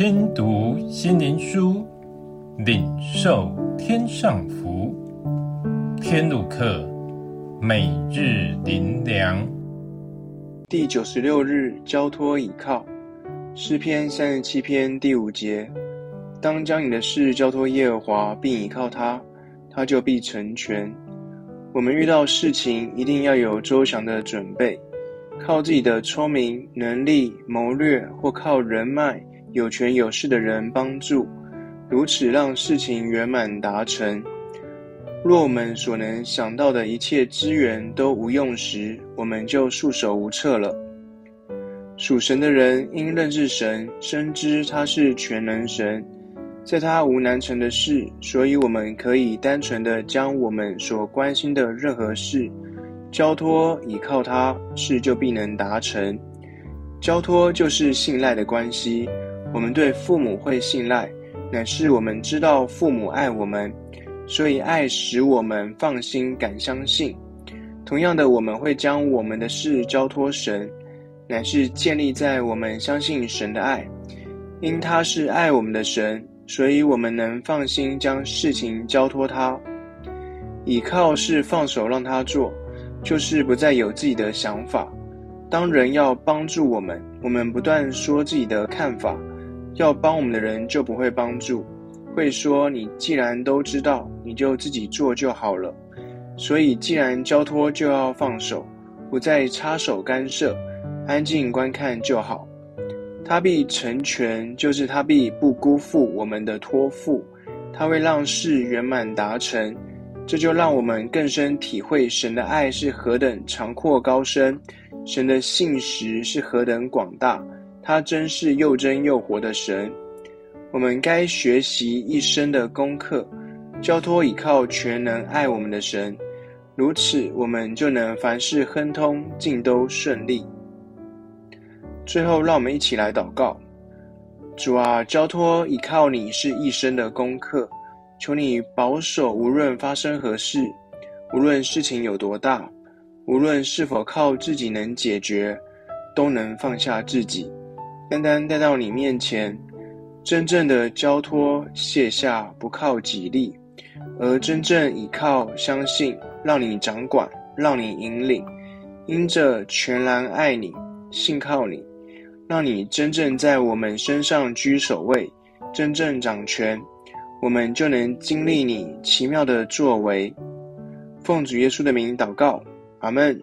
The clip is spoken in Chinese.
听读心灵书，领受天上福。天路客，每日灵粮。第九十六日，交托倚靠。诗篇三十七篇第五节：当将你的事交托耶和华，并倚靠他，他就必成全。我们遇到事情，一定要有周详的准备。靠自己的聪明、能力、谋略，或靠人脉、有权有势的人帮助，如此让事情圆满达成。若我们所能想到的一切资源都无用时，我们就束手无策了。属神的人因认识神，深知他是全能神，在他无难成的事，所以我们可以单纯地将我们所关心的任何事，交托倚靠他，事就必能达成。交托就是信赖的关系。我们对父母会信赖，乃是我们知道父母爱我们，所以爱使我们放心敢相信。同样的，我们会将我们的事交托神，乃是建立在我们相信神的爱。因他是爱我们的神，所以我们能放心将事情交托他。倚靠是放手让他做。就是不再有自己的想法。当人要帮助我们，我们不断说自己的看法，要帮我们的人就不会帮助，会说你既然都知道，你就自己做就好了。所以，既然交托，就要放手，不再插手干涉，安静观看就好。他必成全，就是他必不辜负我们的托付，他会让事圆满达成。这就让我们更深体会神的爱是何等长阔高深，神的信实是何等广大，他真是又真又活的神。我们该学习一生的功课，交托倚靠全能爱我们的神，如此我们就能凡事亨通，尽都顺利。最后，让我们一起来祷告：主啊，交托倚靠你是一生的功课。求你保守，无论发生何事，无论事情有多大，无论是否靠自己能解决，都能放下自己，单单带到你面前，真正的交托卸下，不靠己力，而真正倚靠相信，让你掌管，让你引领，因着全然爱你，信靠你，让你真正在我们身上居首位，真正掌权。我们就能经历你奇妙的作为。奉主耶稣的名祷告，阿门。